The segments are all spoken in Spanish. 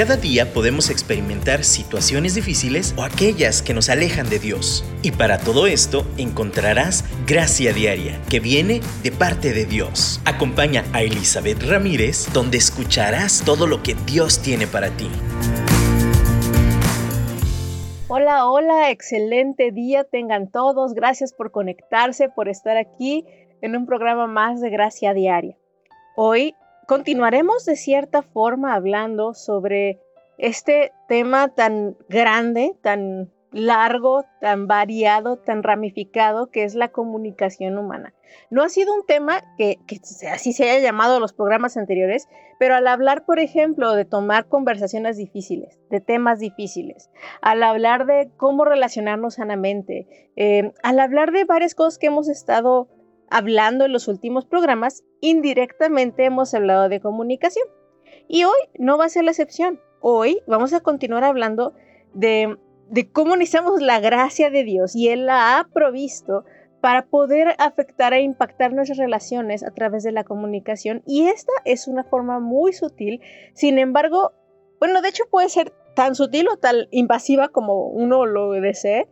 Cada día podemos experimentar situaciones difíciles o aquellas que nos alejan de Dios. Y para todo esto encontrarás gracia diaria que viene de parte de Dios. Acompaña a Elizabeth Ramírez donde escucharás todo lo que Dios tiene para ti. Hola, hola, excelente día tengan todos. Gracias por conectarse, por estar aquí en un programa más de Gracia Diaria. Hoy continuaremos de cierta forma hablando sobre este tema tan grande, tan largo, tan variado, tan ramificado que es la comunicación humana. No ha sido un tema que, así se haya llamado los programas anteriores, pero al hablar, por ejemplo, de tomar conversaciones difíciles, de temas difíciles, al hablar de cómo relacionarnos sanamente, eh, al hablar de varias cosas que hemos estado hablando en los últimos programas, indirectamente hemos hablado de comunicación. Y hoy no va a ser la excepción. Hoy vamos a continuar hablando de, cómo necesitamos la gracia de Dios y Él la ha provisto para poder afectar e impactar nuestras relaciones a través de la comunicación. Y esta es una forma muy sutil. Sin embargo, bueno, de hecho puede ser tan sutil o tan invasiva como uno lo desee.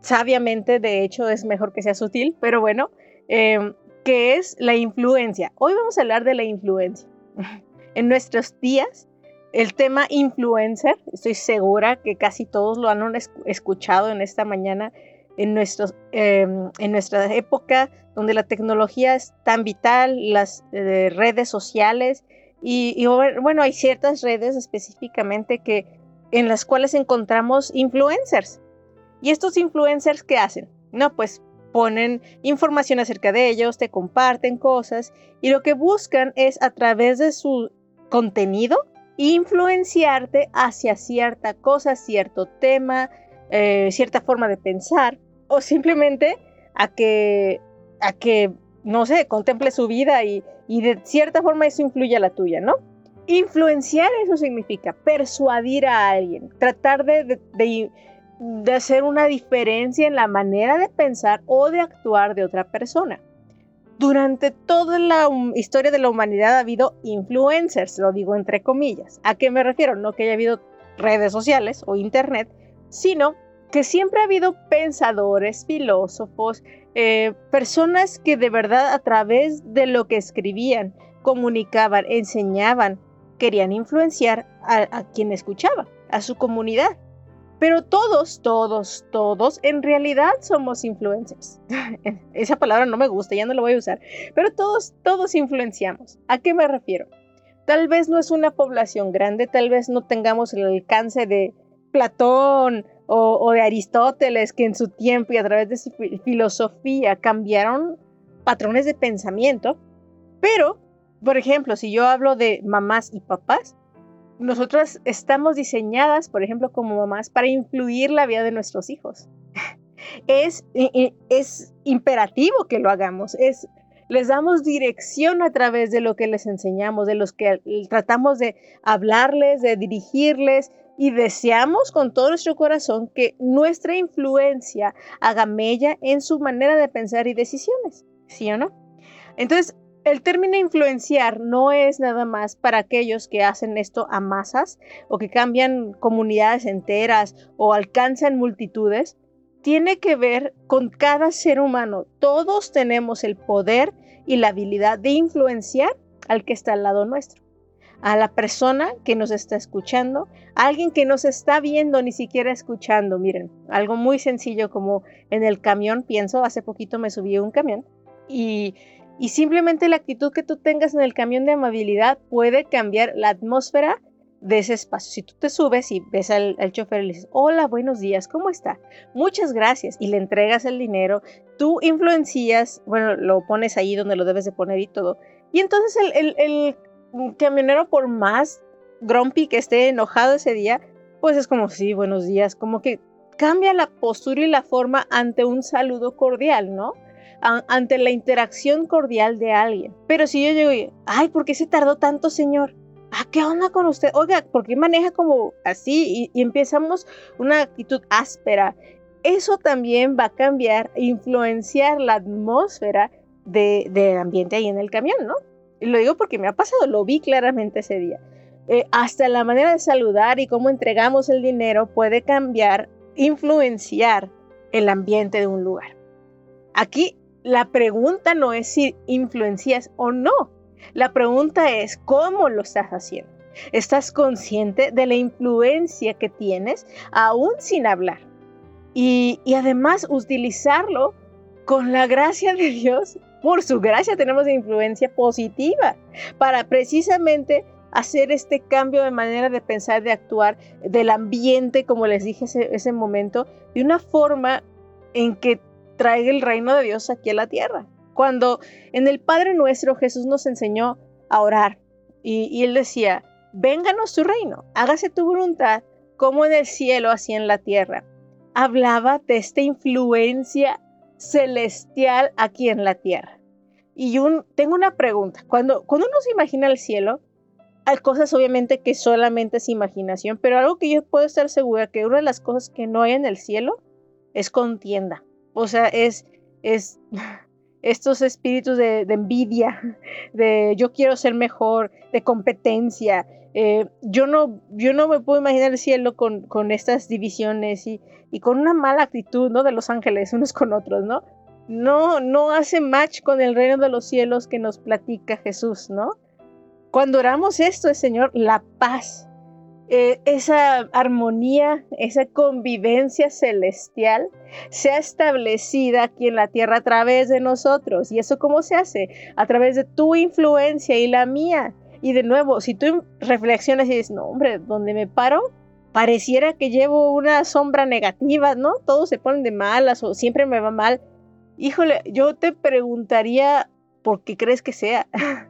Sabiamente, de hecho, es mejor que sea sutil, pero bueno, Em, que es la influencia. Hoy vamos a hablar de la influencia. en nuestros días, el tema influencer, estoy segura que casi todos lo han escuchado en esta mañana, en, nuestros, em, en nuestra época donde la tecnología es tan vital, las eh, redes sociales, y, y, bueno, hay ciertas redes específicamente que, en las cuales encontramos influencers. ¿Y estos influencers qué hacen? No, pues ponen información acerca de ellos, te comparten cosas y lo que buscan es a través de su contenido influenciarte hacia cierta cosa, cierto tema, eh, cierta forma de pensar o simplemente a que, a que, no sé, contemple su vida y, de cierta forma eso influye a la tuya, ¿no? Influenciar eso significa persuadir a alguien, tratar de hacer una diferencia en la manera de pensar o de actuar de otra persona. Durante toda la historia de la humanidad ha habido influencers, lo digo entre comillas. ¿A qué me refiero? No que haya habido redes sociales o internet, sino que siempre ha habido pensadores, filósofos, eh, personas que de verdad a través de lo que escribían, comunicaban, enseñaban, querían influenciar a quien escuchaba, a su comunidad. Pero todos, todos, todos en realidad somos influencers. Esa palabra no me gusta, ya no la voy a usar. Pero todos, todos influenciamos. ¿A qué me refiero? Tal vez no es una población grande, tal vez no tengamos el alcance de Platón o, de Aristóteles, que en su tiempo y a través de su filosofía cambiaron patrones de pensamiento. Pero, por ejemplo, si yo hablo de mamás y papás, nosotras estamos diseñadas, por ejemplo, como mamás, para influir la vida de nuestros hijos. Es, imperativo que lo hagamos, es, les damos dirección a través de lo que les enseñamos, de los que tratamos de hablarles, de dirigirles y deseamos con todo nuestro corazón que nuestra influencia haga mella en su manera de pensar y decisiones, ¿sí o no? Entonces, el término influenciar no es nada más para aquellos que hacen esto a masas o que cambian comunidades enteras o alcanzan multitudes. Tiene que ver con cada ser humano. Todos tenemos el poder y la habilidad de influenciar al que está al lado nuestro. A la persona que nos está escuchando, a alguien que nos está viendo, ni siquiera escuchando. Miren, algo muy sencillo como en el camión, pienso, hace poquito me subí a un camión y y simplemente la actitud que tú tengas en el camión de amabilidad puede cambiar la atmósfera de ese espacio. Si tú te subes y ves al, chofer y le dices, hola, buenos días, ¿cómo está? Muchas gracias. Y le entregas el dinero, tú influencias, bueno, lo pones ahí donde lo debes de poner y todo. Y entonces el, el camionero, por más grumpy que esté enojado ese día, pues es como, sí, buenos días, como que cambia la postura y la forma ante un saludo cordial, ¿no? Ante la interacción cordial de alguien. Pero si yo llego y, ay, ¿por qué se tardó tanto, señor? ¿Ah, qué onda con usted? Oiga, ¿por qué maneja como así? Y, empezamos una actitud áspera. Eso también va a cambiar, influenciar la atmósfera del ambiente ahí en el camión, ¿no? Y lo digo porque me ha pasado, lo vi claramente ese día. eh, hasta la manera de saludar y cómo entregamos el dinero puede cambiar, influenciar el ambiente de un lugar. Aquí la pregunta no es si influencias o no. La pregunta es cómo lo estás haciendo. ¿Estás consciente de la influencia que tienes aún sin hablar? Y, y además utilizarlo con la gracia de Dios. Por su gracia tenemos influencia positiva para precisamente hacer este cambio de manera de pensar, de actuar, del ambiente, como les dije ese, ese momento, de una forma en que traiga el reino de Dios aquí a la tierra. Cuando en el Padre Nuestro Jesús nos enseñó a orar y, Él decía, vénganos tu reino, hágase tu voluntad como en el cielo, así en la tierra. Hablaba de esta influencia celestial aquí en la tierra. Y tengo una pregunta. Cuando, cuando uno se imagina el cielo, hay cosas obviamente que solamente es imaginación, pero algo que yo puedo estar segura que una de las cosas que no hay en el cielo es contienda. O sea, es, es estos espíritus de, envidia, de yo quiero ser mejor, de competencia. Eh, yo, no, yo no me puedo imaginar el cielo con, con estas divisiones y, y, con una mala actitud, ¿no? De los ángeles unos con otros, ¿no? No, no hace match con el reino de los cielos que nos platica Jesús, ¿no? Cuando oramos esto, Señor, la paz, eh, esa armonía, esa convivencia celestial sea establecida aquí en la tierra a través de nosotros. ¿Y eso cómo se hace? A través de tu influencia y la mía. Y de nuevo, si tú reflexionas y dices, no, hombre, ¿dónde me paro? Pareciera que llevo una sombra negativa, ¿no? Todos se ponen de malas o siempre me va mal. Híjole, yo te preguntaría, ¿por qué crees que sea?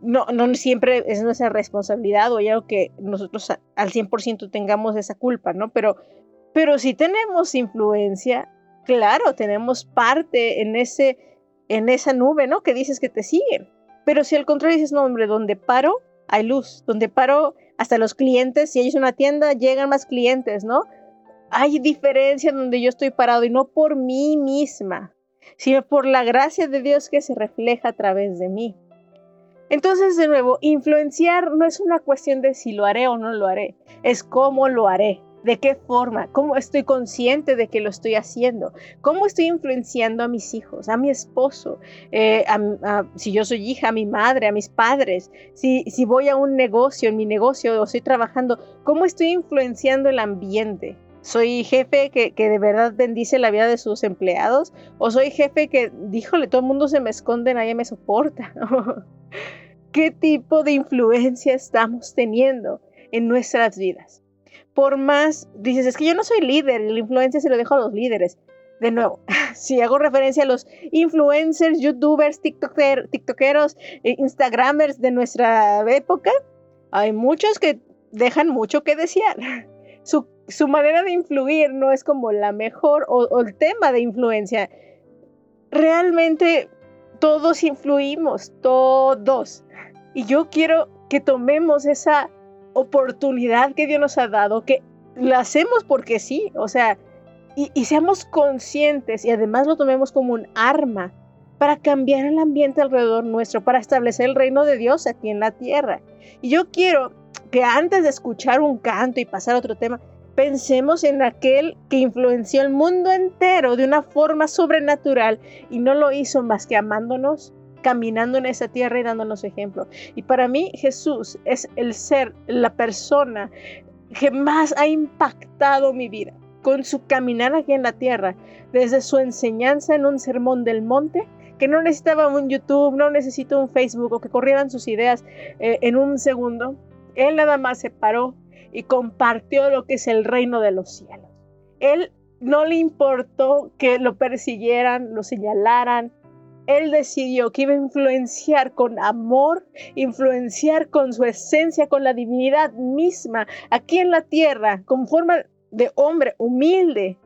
no, no siempre es nuestra responsabilidad o algo que nosotros al 100% tengamos esa culpa, ¿no? Pero, pero si tenemos influencia, claro, tenemos parte en, ese, en esa nube, ¿no? Que dices que te siguen. Pero si al contrario dices, no, hombre, donde paro, hay luz. Donde paro, hasta los clientes, si hay una tienda, llegan más clientes, ¿no? Hay diferencia donde yo estoy parado y no por mí misma, sino por la gracia de Dios que se refleja a través de mí. Entonces, de nuevo, influenciar no es una cuestión de si lo haré o no lo haré, es cómo lo haré, de qué forma, cómo estoy consciente de que lo estoy haciendo, cómo estoy influenciando a mis hijos, a mi esposo, eh, si yo soy hija, a mi madre, a mis padres, si, si voy a un negocio, en mi negocio o estoy trabajando, cómo estoy influenciando el ambiente. ¿Soy jefe que, que, de verdad bendice la vida de sus empleados? ¿O soy jefe que, díjole, todo el mundo se me esconde, nadie me soporta? ¿Qué tipo de influencia estamos teniendo en nuestras vidas? Por más, dices, es que yo no soy líder, la influencia se lo dejo a los líderes. De nuevo, si hago referencia a los influencers, youtubers, tiktoker, tiktokeros, eh, instagramers de nuestra época, hay muchos que dejan mucho que desear. Su, su manera de influir no es como la mejor o, o el tema de influencia. Realmente todos influimos, todos. Y yo quiero que tomemos esa oportunidad que Dios nos ha dado, que la hacemos porque sí, o sea, y, seamos conscientes y además lo tomemos como un arma para cambiar el ambiente alrededor nuestro, para establecer el reino de Dios aquí en la tierra. Y yo quiero que antes de escuchar un canto y pasar a otro tema, Pensemos en aquel que influenció el mundo entero de una forma sobrenatural y no lo hizo más que amándonos, caminando en esa tierra y dándonos ejemplo. Y para mí Jesús es el ser, la persona que más ha impactado mi vida con su caminar aquí en la tierra, desde su enseñanza en un sermón del monte, que no necesitaba un YouTube, no necesitaba un Facebook o que corrieran sus ideas eh, en un segundo. Él nada más se paró, y compartió lo que es el reino de los cielos. Él no le importó que lo persiguieran, lo señalaran. Él decidió que iba a influenciar con amor, influenciar con su esencia, con la divinidad misma, aquí en la tierra, con forma de hombre humilde.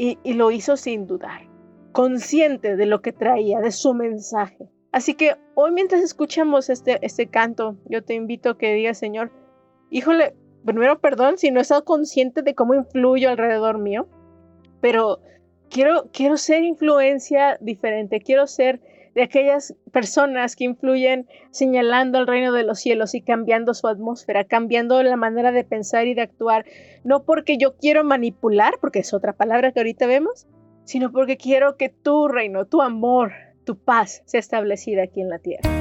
Y, lo hizo sin dudar, consciente de lo que traía, de su mensaje. Así que hoy mientras escuchamos este, este canto, yo te invito a que digas, Señor, híjole, primero perdón si no he estado consciente de cómo influyo alrededor mío, pero quiero, quiero ser influencia diferente, quiero ser de aquellas personas que influyen señalando el reino de los cielos y cambiando su atmósfera, cambiando la manera de pensar y de actuar, no porque yo quiero manipular, porque es otra palabra que ahorita vemos, sino porque quiero que tu reino, tu amor, tu paz sea establecida aquí en la tierra.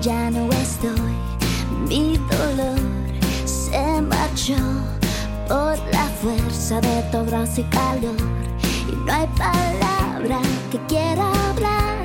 Ya no estoy. Mi dolor se marchó por la fuerza de tu abrazo y calor. Y no hay palabra que quiera hablar,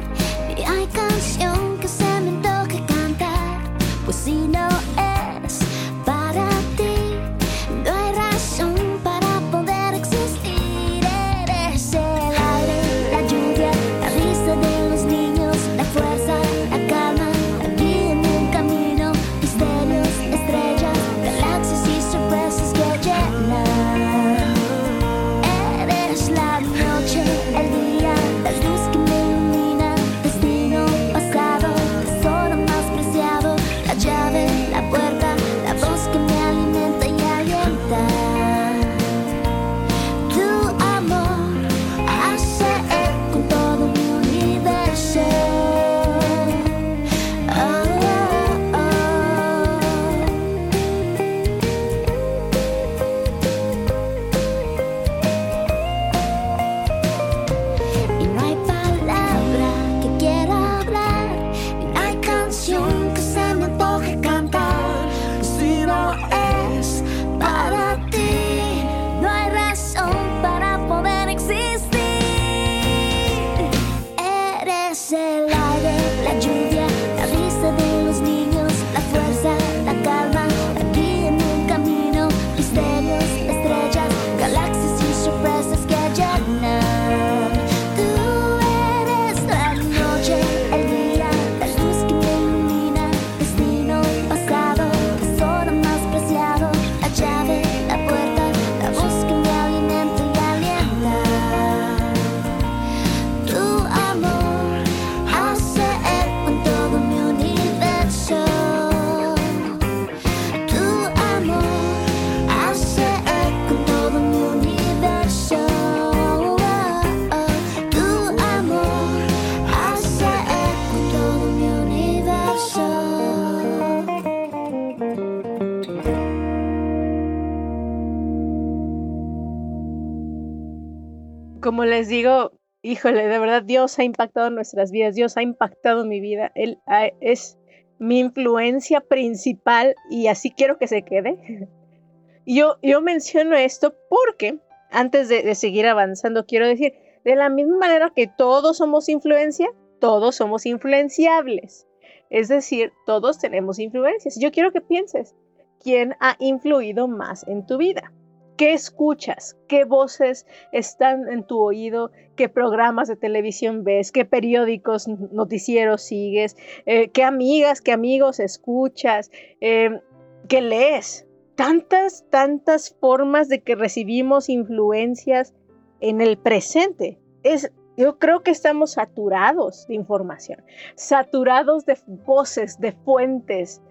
Como les digo, híjole, de verdad Dios ha impactado nuestras vidas, Dios ha impactado mi vida, Él ha- es mi influencia principal y así quiero que se quede. Yo, yo menciono esto porque antes de seguir avanzando, quiero decir, de la misma manera que todos somos influencia, todos somos influenciables. Es decir, todos tenemos influencias. Yo quiero que pienses, ¿quién ha influido más en tu vida? ¿Qué escuchas? ¿Qué voces están en tu oído? ¿Qué programas de televisión ves? ¿Qué periódicos, noticieros sigues? Eh, ¿Qué amigas, qué amigos escuchas? Eh, ¿Qué lees? Tantas, tantas formas de que recibimos influencias en el presente. Es, yo creo que estamos saturados de información, saturados de voces, de fuentes,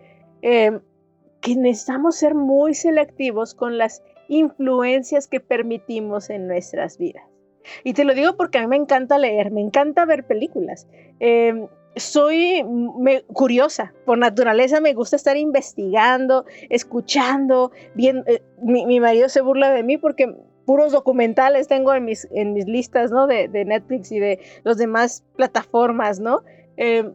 em, que necesitamos ser muy selectivos con las influencias que permitimos en nuestras vidas. Y te lo digo porque a mí me encanta leer, me encanta ver películas. Em, soy curiosa, por naturaleza me gusta estar investigando, escuchando, bien, eh, mi, marido se burla de mí porque puros documentales tengo en mis, en mis listas, ¿no? De, Netflix y de las demás plataformas, ¿no? Em,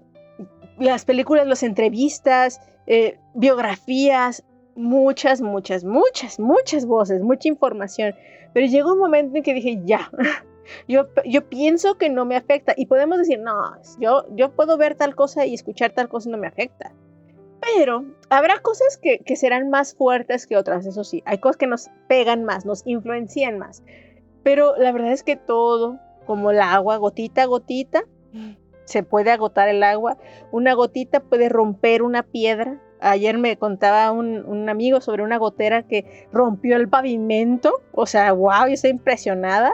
las películas, las entrevistas, eh, biografías, muchas, muchas, muchas, muchas voces, mucha información. Pero llegó un momento en que dije, ya, yo, yo pienso que no me afecta. Y podemos decir, no, yo, yo puedo ver tal cosa y escuchar tal cosa y no me afecta. Pero habrá cosas que, que serán más fuertes que otras, eso sí. Hay cosas que nos pegan más, nos influencian más. Pero la verdad es que todo, como el agua, gotita a gotita, se puede agotar el agua. Una gotita puede romper una piedra. Ayer me contaba un, amigo sobre una gotera que rompió el pavimento. O sea, wow, yo estoy impresionada.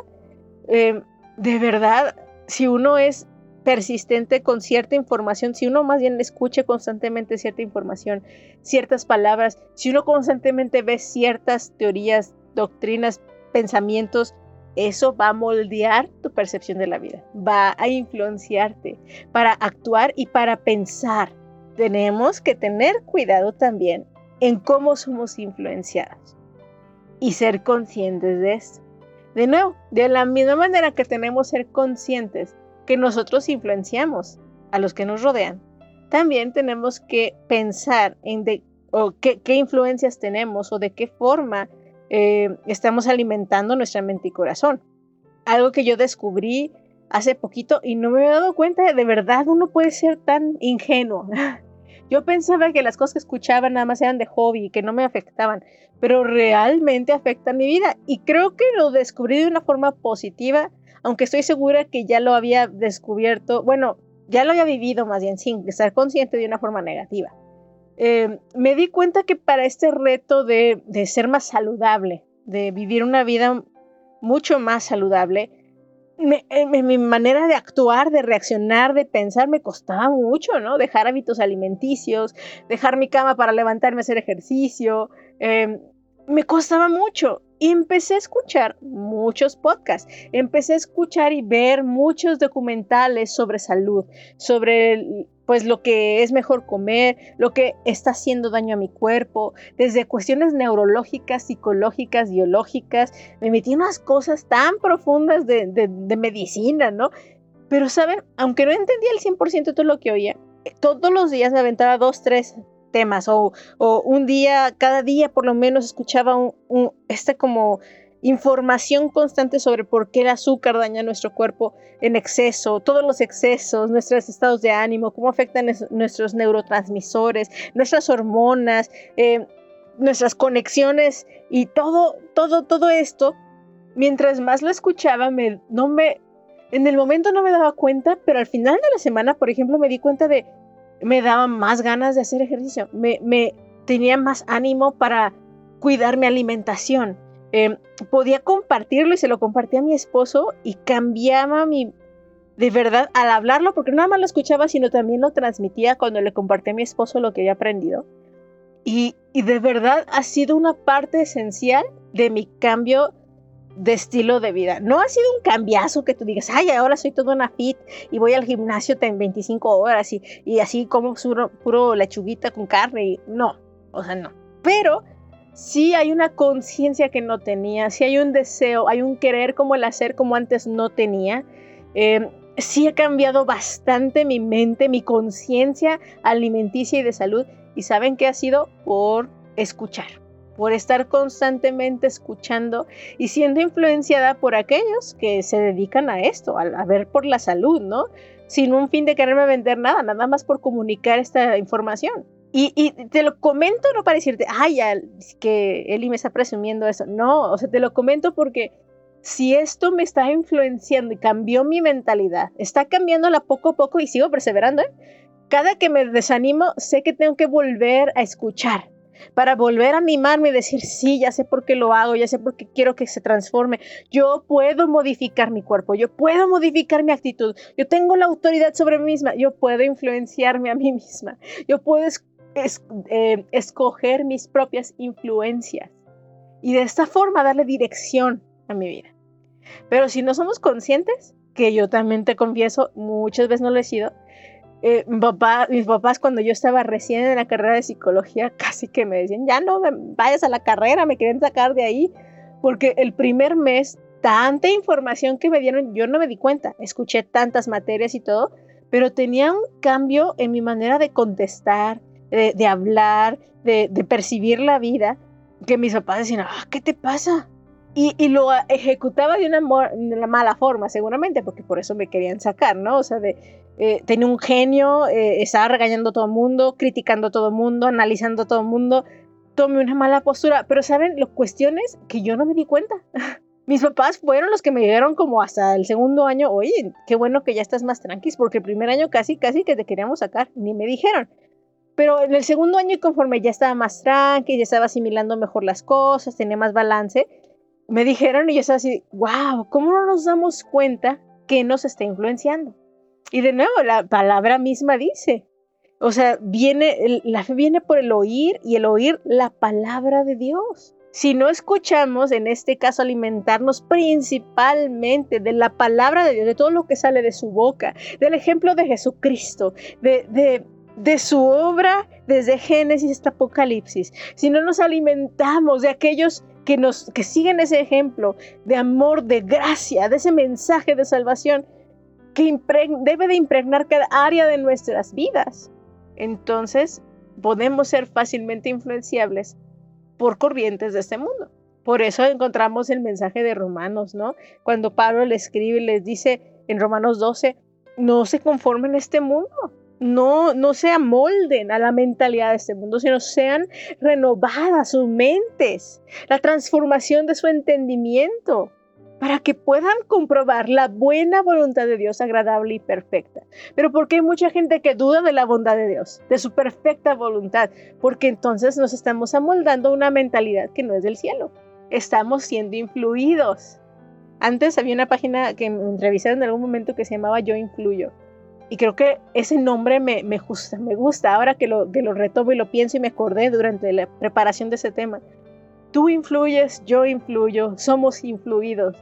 Em, de verdad, si uno es persistente con cierta información, si uno más bien escucha constantemente cierta información, ciertas palabras, si uno constantemente ve ciertas teorías, doctrinas, pensamientos, eso va a moldear tu percepción de la vida, va a influenciarte para actuar y para pensar. Tenemos que tener cuidado también en cómo somos influenciados y ser conscientes de esto. De nuevo, de la misma manera que tenemos que ser conscientes que nosotros influenciamos a los que nos rodean, también tenemos que pensar en de, qué, qué influencias tenemos o de qué forma eh, estamos alimentando nuestra mente y corazón. Algo que yo descubrí hace poquito y no me había dado cuenta de, de verdad uno puede ser tan ingenuo. Yo pensaba que las cosas que escuchaba nada más eran de hobby y que no me afectaban, pero realmente afectan mi vida y creo que lo descubrí de una forma positiva, aunque estoy segura que ya lo había descubierto, bueno, ya lo había vivido más bien sin estar consciente de una forma negativa. Eh, me di cuenta que para este reto de, ser más saludable, de vivir una vida mucho más saludable, eh, mi manera de actuar, de reaccionar, de pensar me costaba mucho, ¿no? Dejar hábitos alimenticios, dejar mi cama para levantarme a hacer ejercicio, em, me costaba mucho. Y empecé a escuchar muchos podcasts, empecé a escuchar y ver muchos documentales sobre salud, sobre pues lo que es mejor comer, lo que está haciendo daño a mi cuerpo, desde cuestiones neurológicas, psicológicas, biológicas, me metí en unas cosas tan profundas de, medicina, ¿no? Pero, ¿saben? Aunque no entendía el 100% de todo lo que oía, todos los días me aventaba dos, tres temas o, un día, cada día por lo menos escuchaba un, un este como información constante sobre por qué el azúcar daña nuestro cuerpo en exceso, todos los excesos, nuestros estados de ánimo, cómo afectan nuestros neurotransmisores, nuestras hormonas, eh, nuestras conexiones y todo, todo, todo esto. Mientras más lo escuchaba, me, no me, en el momento no me daba cuenta, pero al final de la semana, por ejemplo, me di cuenta de, me daba más ganas de hacer ejercicio, me, me tenía más ánimo para cuidar mi alimentación, Em, podía compartirlo y se lo compartía a mi esposo y cambiaba mi, de verdad, al hablarlo, porque no nada más lo escuchaba, sino también lo transmitía cuando le compartí a mi esposo lo que había aprendido. Y, y, de verdad ha sido una parte esencial de mi cambio de estilo de vida. No ha sido un cambiazo que tú digas, ay, ahora soy toda una fit y voy al gimnasio en 25 horas y, y así como puro, puro lechuguita con carne. No, o sea, no. Pero sí hay una conciencia que no tenía, sí hay un deseo, hay un querer como el hacer como antes no tenía. Eh, sí ha cambiado bastante mi mente, mi conciencia alimenticia y de salud. ¿Y saben qué ha sido? Por escuchar, por estar constantemente escuchando y siendo influenciada por aquellos que se dedican a esto, a ver por la salud, ¿no? Sin un fin de quererme vender nada, nada más por comunicar esta información. Y, te lo comento no para decirte, ay, ya, que Eli me está presumiendo eso. No, o sea, te lo comento porque si esto me está influenciando y cambió mi mentalidad, está cambiándola poco a poco y sigo perseverando, ¿eh? cada que me desanimo, sé que tengo que volver a escuchar para volver a animarme y decir, sí, ya sé por qué lo hago, ya sé por qué quiero que se transforme. Yo puedo modificar mi cuerpo, yo puedo modificar mi actitud, yo tengo la autoridad sobre mí misma, yo puedo influenciarme a mí misma, yo puedo eh, escoger mis propias influencias y de esta forma darle dirección a mi vida. Pero si no somos conscientes, que yo también te confieso, muchas veces no lo he sido, eh, papá, mis papás cuando yo estaba recién en la carrera de psicología casi que me decían, ya no vayas a la carrera, me quieren sacar de ahí, porque el primer mes, tanta información que me dieron, yo no me di cuenta, escuché tantas materias y todo, pero tenía un cambio en mi manera de contestar, de, hablar, de, percibir la vida, que mis papás decían, ah, ¿qué te pasa? Y, lo ejecutaba de una, mala forma, seguramente, porque por eso me querían sacar, ¿no? O sea, eh, tenía un genio, eh, estaba regañando a todo el mundo, criticando a todo el mundo, analizando a todo el mundo, tomé una mala postura, pero ¿saben? Las cuestiones que yo no me di cuenta. Mis papás fueron los que me llegaron como hasta el segundo año, oye, qué bueno que ya estás más tranquis, porque el primer año casi, casi que te queríamos sacar, ni me dijeron. Pero en el segundo año, conforme ya estaba más tranqui, ya estaba asimilando mejor las cosas, tenía más balance, me dijeron y yo estaba así, wow, ¿cómo no nos damos cuenta que nos está influenciando? Y de nuevo, la palabra misma dice, o sea, viene, la fe viene por el oír y el oír la palabra de Dios. Si no escuchamos, en este caso, alimentarnos principalmente de la palabra de Dios, de todo lo que sale de su boca, del ejemplo de Jesucristo, de, de de su obra desde Génesis hasta Apocalipsis, si no nos alimentamos de aquellos que nos que siguen ese ejemplo de amor, de gracia, de ese mensaje de salvación que debe de impregnar cada área de nuestras vidas, entonces podemos ser fácilmente influenciables por corrientes de este mundo. Por eso encontramos el mensaje de Romanos, ¿no? Cuando Pablo le escribe y les dice en Romanos 12, no se conformen a este mundo, no, se amolden a la mentalidad de este mundo, sino sean renovadas sus mentes, la transformación de su entendimiento, para que puedan comprobar la buena voluntad de Dios agradable y perfecta. Pero ¿por qué hay mucha gente que duda de la bondad de Dios, de su perfecta voluntad? Porque entonces nos estamos amoldando una mentalidad que no es del cielo. Estamos siendo influidos. Antes había una página que me entrevistaron en algún momento que se llamaba Yo Influyo y creo que ese nombre me, me, gusta, me gusta ahora que lo, que lo retomo y lo pienso y me acordé durante la preparación de ese tema. Tú influyes, yo influyo, somos influidos.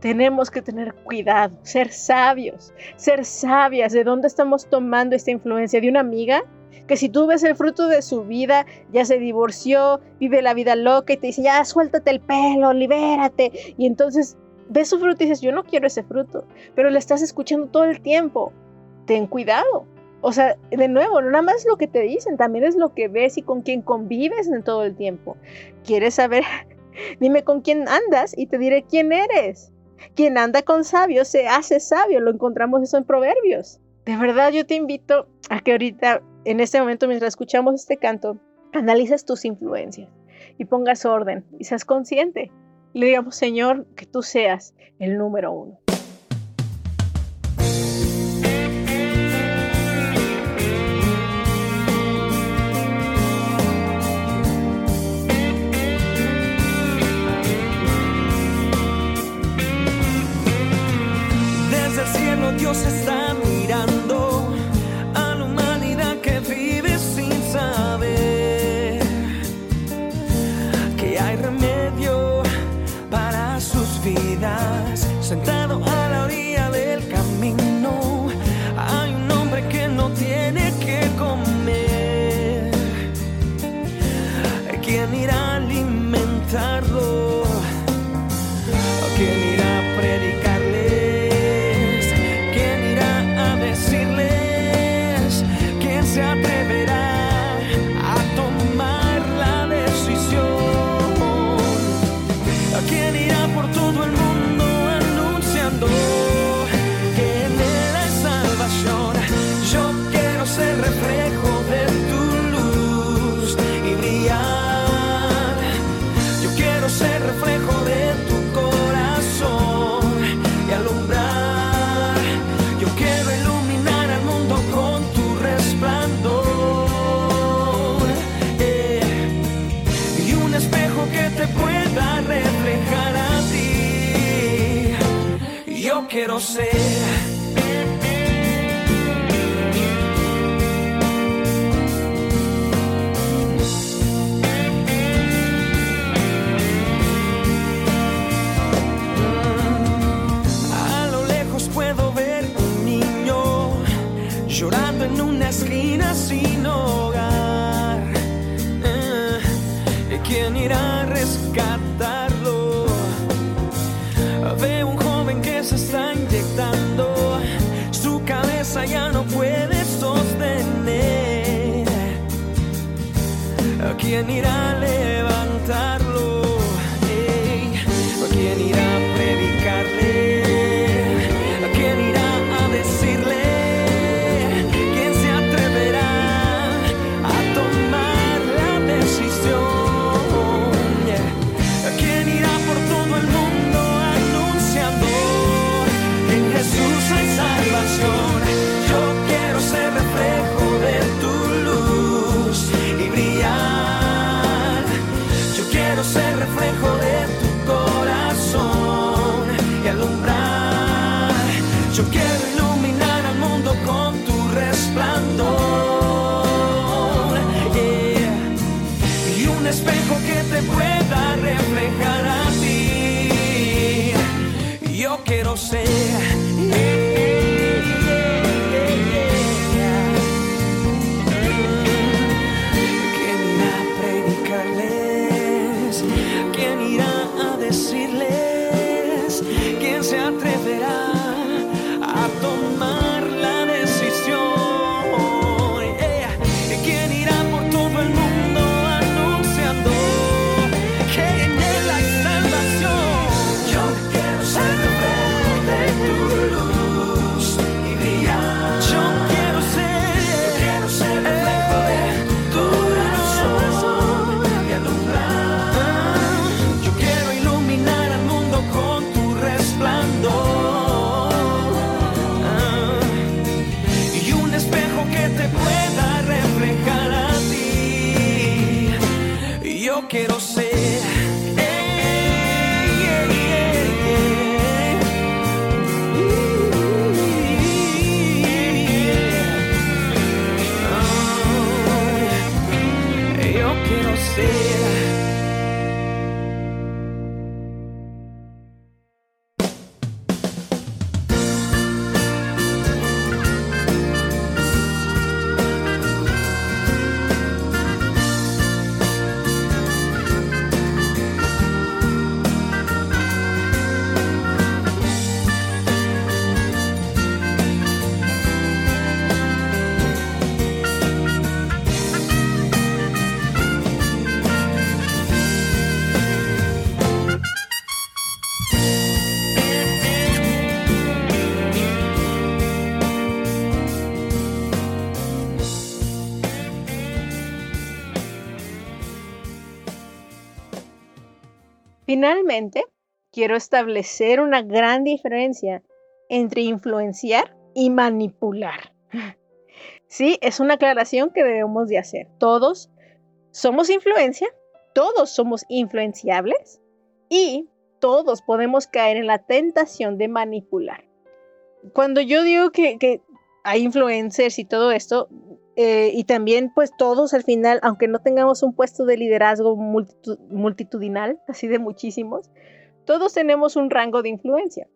Tenemos que tener cuidado, ser sabios, ser sabias de dónde estamos tomando esta influencia de una amiga que si tú ves el fruto de su vida, ya se divorció, vive la vida loca y te dice, ya suéltate el pelo, libérate. Y entonces ves su fruto y dices, yo no quiero ese fruto, pero le estás escuchando todo el tiempo ten cuidado. O sea, de nuevo, no nada más lo que te dicen, también es lo que ves y con quién convives en todo el tiempo. ¿Quieres saber? Dime con quién andas y te diré quién eres. Quien anda con sabios se hace sabio, lo encontramos eso en Proverbios. De verdad, yo te invito a que ahorita, en este momento, mientras escuchamos este canto, analices tus influencias y pongas orden y seas consciente. Le digamos, Señor, que tú seas el número uno. Quiero ser. ¿Quién Yo quiero quiero Finalmente, quiero establecer una gran diferencia entre influenciar y manipular. Sí, es una aclaración que debemos de hacer. Todos somos influencia, todos somos influenciables y todos podemos caer en la tentación de manipular. Cuando yo digo que, que hay influencers y todo esto, eh, y también pues todos al final, aunque no tengamos un puesto de liderazgo multitu- multitudinal, así de muchísimos, todos tenemos un rango de influencia.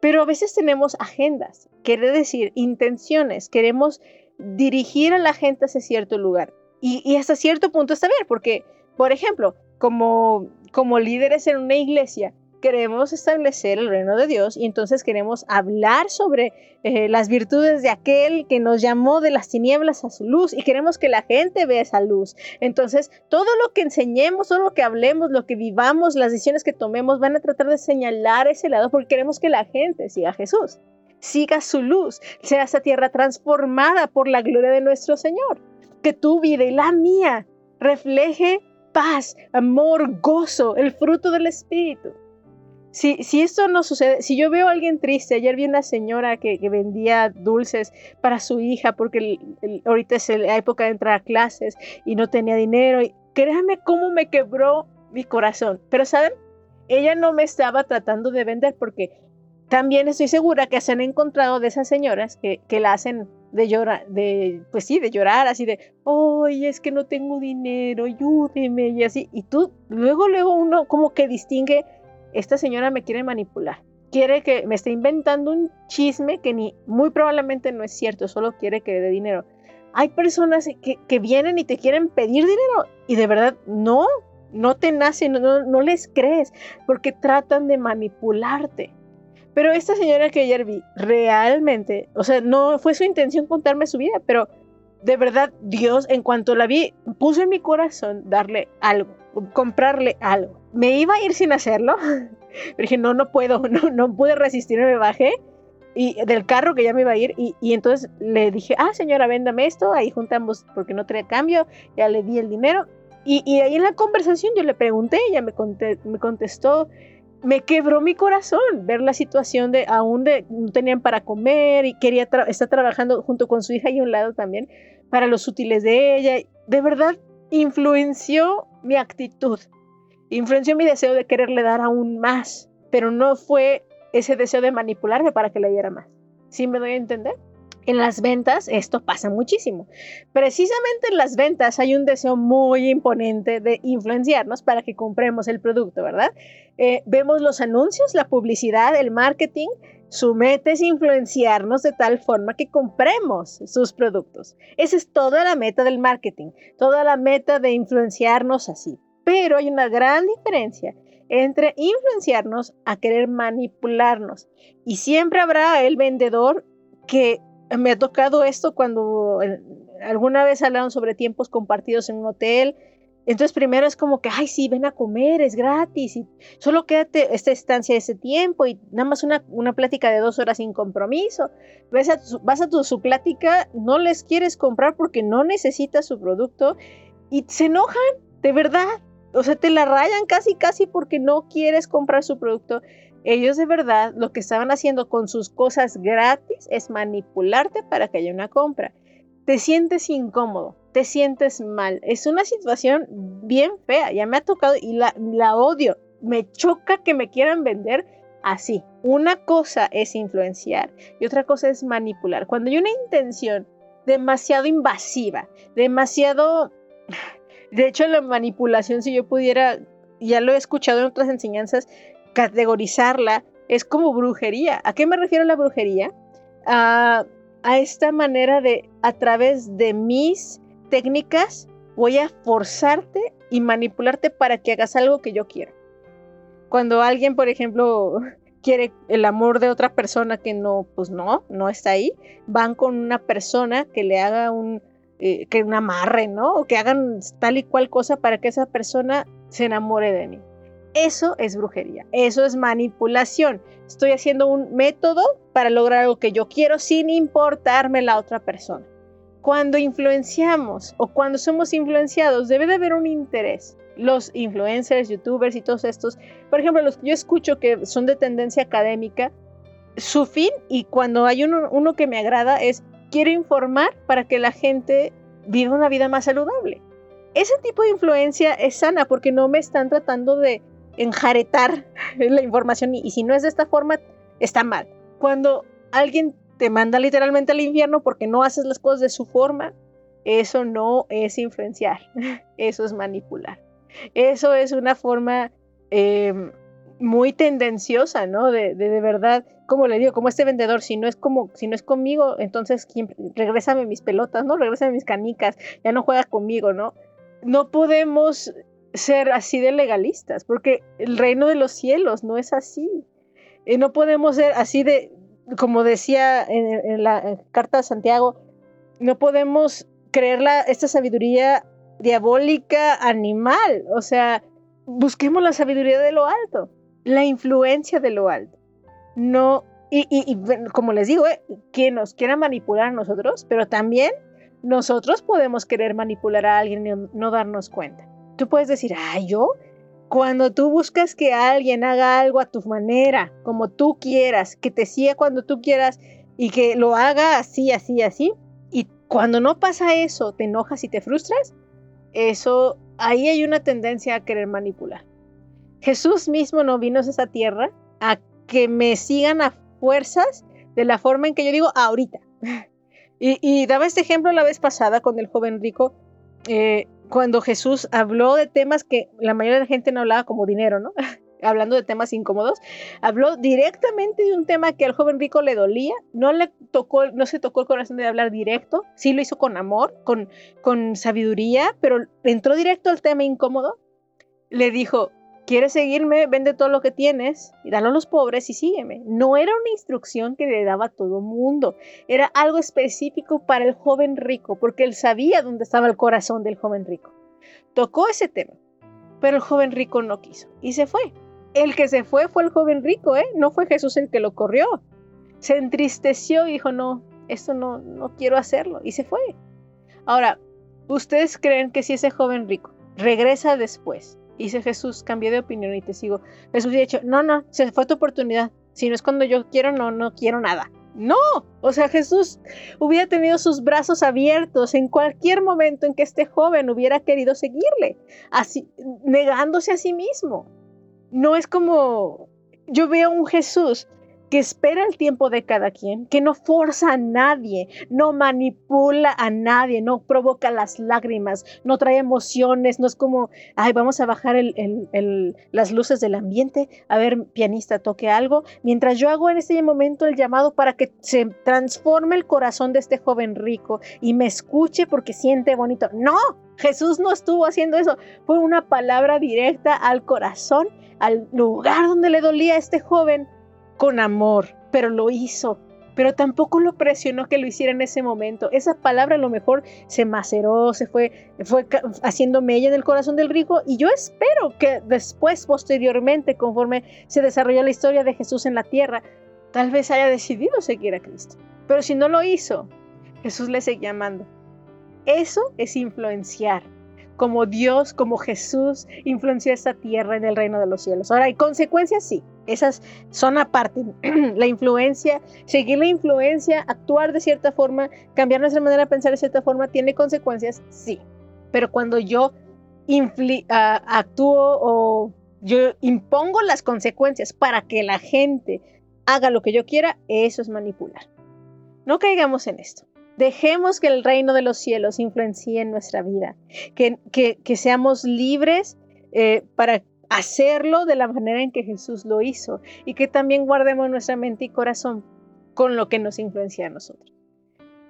Pero a veces tenemos agendas, quiere decir intenciones, queremos dirigir a la gente hacia cierto lugar. Y, y hasta cierto punto está bien, porque, por ejemplo, como, como líderes en una iglesia, queremos establecer el reino de Dios y entonces queremos hablar sobre eh, las virtudes de aquel que nos llamó de las tinieblas a su luz y queremos que la gente vea esa luz. Entonces, todo lo que enseñemos, todo lo que hablemos, lo que vivamos, las decisiones que tomemos van a tratar de señalar ese lado porque queremos que la gente siga a Jesús, siga su luz, sea esa tierra transformada por la gloria de nuestro Señor. Que tu vida y la mía refleje paz, amor, gozo, el fruto del Espíritu. Si, esto no sucede, si yo veo a alguien triste, ayer vi una señora que, vendía dulces para su hija porque el- el- ahorita es la época de entrar a clases y no tenía dinero, y créanme cómo me quebró mi corazón. Pero saben, ella no me estaba tratando de vender porque también estoy segura que se han encontrado de esas señoras que, la hacen de llorar, de, pues sí, de llorar, así de, oye, es que no tengo dinero, ayúdeme, y así. Y tú, luego, luego uno como que distingue, esta señora me quiere manipular. quiere que me esté inventando un chisme que ni muy probablemente no es cierto, solo quiere que le dé dinero. Hay personas que, vienen y te quieren pedir dinero y de verdad no, no te nacen, no, no les crees, porque tratan de manipularte. Pero esta señora que ayer vi, realmente, o sea, no fue su intención contarme su vida, pero de verdad Dios, en cuanto la vi, puso en mi corazón darle algo, comprarle algo. Me iba a ir sin hacerlo, pero dije, no, no puedo, no, no pude resistirme, me bajé y del carro que ya me iba a ir y, y, entonces le dije, ah señora, véndame esto, ahí juntamos porque no traía cambio, ya le di el dinero y, y ahí en la conversación yo le pregunté, ella me, contestó, me quebró mi corazón ver la situación de aún de no tenían para comer y quería estar trabajando junto con su hija y un lado también para los útiles de ella. De verdad influenció mi actitud, influenció mi deseo de quererle dar aún más, pero no fue ese deseo de manipularme para que le diera más. ¿Sí me doy a entender? En las ventas esto pasa muchísimo. Precisamente en las ventas hay un deseo muy imponente de influenciarnos para que compremos el producto, ¿verdad? Eh, vemos los anuncios, la publicidad, el marketing. Su meta es influenciarnos de tal forma que compremos sus productos. Esa es toda la meta del marketing, toda la meta de influenciarnos así. Pero hay una gran diferencia entre influenciarnos a querer manipularnos. Y siempre habrá el vendedor que me ha tocado esto cuando eh, alguna vez hablaron sobre tiempos compartidos en un hotel. Entonces primero es como que, ay, sí, ven a comer, es gratis, y solo quédate esta estancia ese tiempo y nada más una, una plática de dos horas sin compromiso. Vas a, tu, su plática, no les quieres comprar porque no necesitas su producto y se enojan, de verdad. O sea, te la rayan casi, casi porque no quieres comprar su producto ellos de verdad lo que estaban haciendo con sus cosas gratis es manipularte para que haya una compra. Te sientes incómodo, te sientes mal. Es una situación bien fea, ya me ha tocado y la, la odio. Me choca que me quieran vender así. Una cosa es influenciar y otra cosa es manipular. Cuando hay una intención demasiado invasiva, demasiado... De hecho, la manipulación, si yo pudiera, ya lo he escuchado en otras enseñanzas, categorizarla es como brujería. ¿A qué me refiero a la brujería? A, esta manera de, a través de mis técnicas, voy a forzarte y manipularte para que hagas algo que yo quiero. Cuando alguien, por ejemplo, quiere el amor de otra persona que no, pues no, no está ahí, van con una persona que le haga un, eh, que un amarre, ¿no? O que hagan tal y cual cosa para que esa persona se enamore de mí. Eso es brujería, eso es manipulación. Estoy haciendo un método para lograr algo que yo quiero sin importarme la otra persona. Cuando influenciamos o cuando somos influenciados, debe de haber un interés. Los influencers, youtubers y todos estos, por ejemplo, los que yo escucho que son de tendencia académica, su fin y cuando hay uno, uno que me agrada es quiero informar para que la gente viva una vida más saludable. Ese tipo de influencia es sana porque no me están tratando de enjaretar la información y, si no es de esta forma, está mal. Cuando alguien te manda literalmente al infierno porque no haces las cosas de su forma, eso no es influenciar, eso es manipular. Eso es una forma em, muy tendenciosa, ¿no? De, de, verdad, como le digo, como este vendedor, si no es como, si no es conmigo, entonces regrésame mis pelotas, ¿no? Regrésame mis canicas, ya no juegas conmigo, ¿no? No podemos ser así de legalistas, porque el reino de los cielos no es así. Y no podemos ser así de, como decía en, la carta de Santiago, no podemos creer la, esta sabiduría diabólica animal. O sea, busquemos la sabiduría de lo alto, la influencia de lo alto. No, y, y, como les digo, eh, que nos quiera manipular a nosotros, pero también nosotros podemos querer manipular a alguien y no darnos cuenta. Tú puedes decir, ah, yo, cuando tú buscas que alguien haga algo a tu manera, como tú quieras, que te siga cuando tú quieras y que lo haga así, así, así, y cuando no pasa eso, te enojas y te frustras, eso, ahí hay una tendencia a querer manipular. Jesús mismo no vino a esa tierra a que me sigan a fuerzas de la forma en que yo digo ahorita. Y, y daba este ejemplo la vez pasada con el joven rico. Eh, cuando Jesús habló de temas que la mayoría de la gente no hablaba como dinero, ¿no? hablando de temas incómodos, habló directamente de un tema que al joven rico le dolía, no le tocó, no se tocó el corazón de hablar directo, sí lo hizo con amor, con, con sabiduría, pero entró directo al tema incómodo. Le dijo, ¿quieres seguirme? Vende todo lo que tienes y dalo a los pobres y sígueme. No era una instrucción que le daba a todo mundo, era algo específico para el joven rico, porque él sabía dónde estaba el corazón del joven rico. Tocó ese tema, pero el joven rico no quiso y se fue. El que se fue fue el joven rico, ¿eh? No fue Jesús el que lo corrió. Se entristeció y dijo, no, esto no, no quiero hacerlo. Y se fue. Ahora, ¿ustedes creen que si ese joven rico regresa después, dice Jesús, cambié de opinión y te sigo, Jesús ha dicho, no, no, se fue tu oportunidad. Si no es cuando yo quiero, no, no quiero nada. No, o sea, Jesús hubiera tenido sus brazos abiertos en cualquier momento en que este joven hubiera querido seguirle, así, negándose a sí mismo no es como yo veo un Jesús que espera el tiempo de cada quien, que no forza a nadie, no manipula a nadie, no provoca las lágrimas, no trae emociones, no es como, ay, vamos a bajar las luces del ambiente, a ver, pianista, toque algo, mientras yo hago en este momento el llamado para que se transforme el corazón de este joven rico y me escuche porque siente bonito. No, Jesús no estuvo haciendo eso, fue una palabra directa al corazón al lugar donde le dolía a este joven con amor, pero lo hizo. Pero tampoco lo presionó que lo hiciera en ese momento. Esa palabra a lo mejor se maceró, se fue, fue haciendo mella en el corazón del rico. Y yo espero que después, posteriormente, conforme se desarrolló la historia de Jesús en la tierra, tal vez haya decidido seguir a Cristo. Pero si no lo hizo, Jesús le seguía amando. Eso es influenciar como Dios, como Jesús influenció esta tierra en el reino de los cielos. Ahora, ¿hay consecuencias? Sí, esas son aparte. la influencia, seguir la influencia, actuar de cierta forma, cambiar nuestra manera de pensar de cierta forma, ¿tiene consecuencias? Sí. Pero cuando yo actúo o yo impongo las consecuencias para que la gente haga lo que yo quiera, eso es manipular. No caigamos en esto. Dejemos que el reino de los cielos influencie en nuestra vida, que, que, seamos libres eh, para hacerlo de la manera en que Jesús lo hizo y que también guardemos nuestra mente y corazón con lo que nos influencia a nosotros.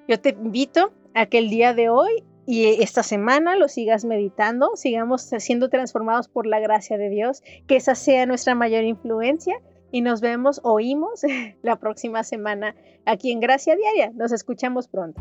Yo te invito a que el día de hoy y esta semana lo sigas meditando, sigamos siendo transformados por la gracia de Dios, que esa sea nuestra mayor influencia y nos vemos, oímos la próxima semana aquí en Gracia Diaria. Nos escuchamos pronto.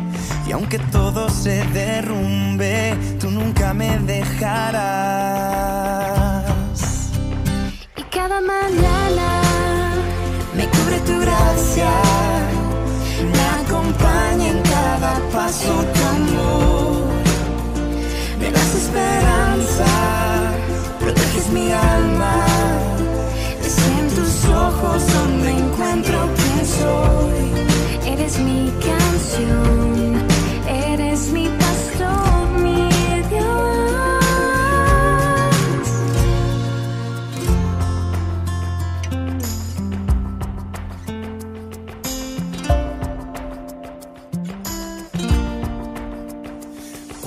y aunque todo se derrumbe, tú nunca me dejarás. Y cada mañana me cubre tu gracia, me acompaña en cada paso tu amor. Me das esperanza, proteges mi alma. Es en tus ojos donde encuentro quién soy. Eres mi canción.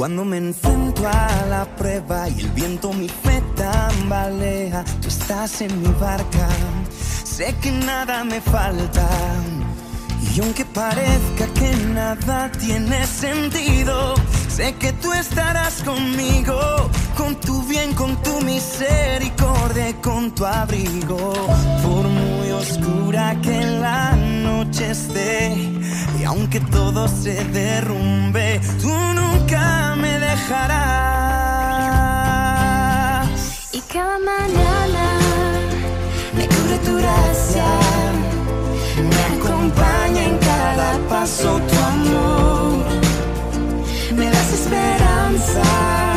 Cuando me enfrento a la prueba y el viento mi fe tambalea, tú estás en mi barca, sé que nada me falta. Y aunque parezca que nada tiene sentido, sé que tú estarás conmigo, con tu bien, con tu misericordia, con tu abrigo. Por muy oscura que la noche esté, y aunque todo se derrumbe, tú nunca me dejarás. Y cada mañana me cubre tu gracia. paso tu amor, me das esperanza.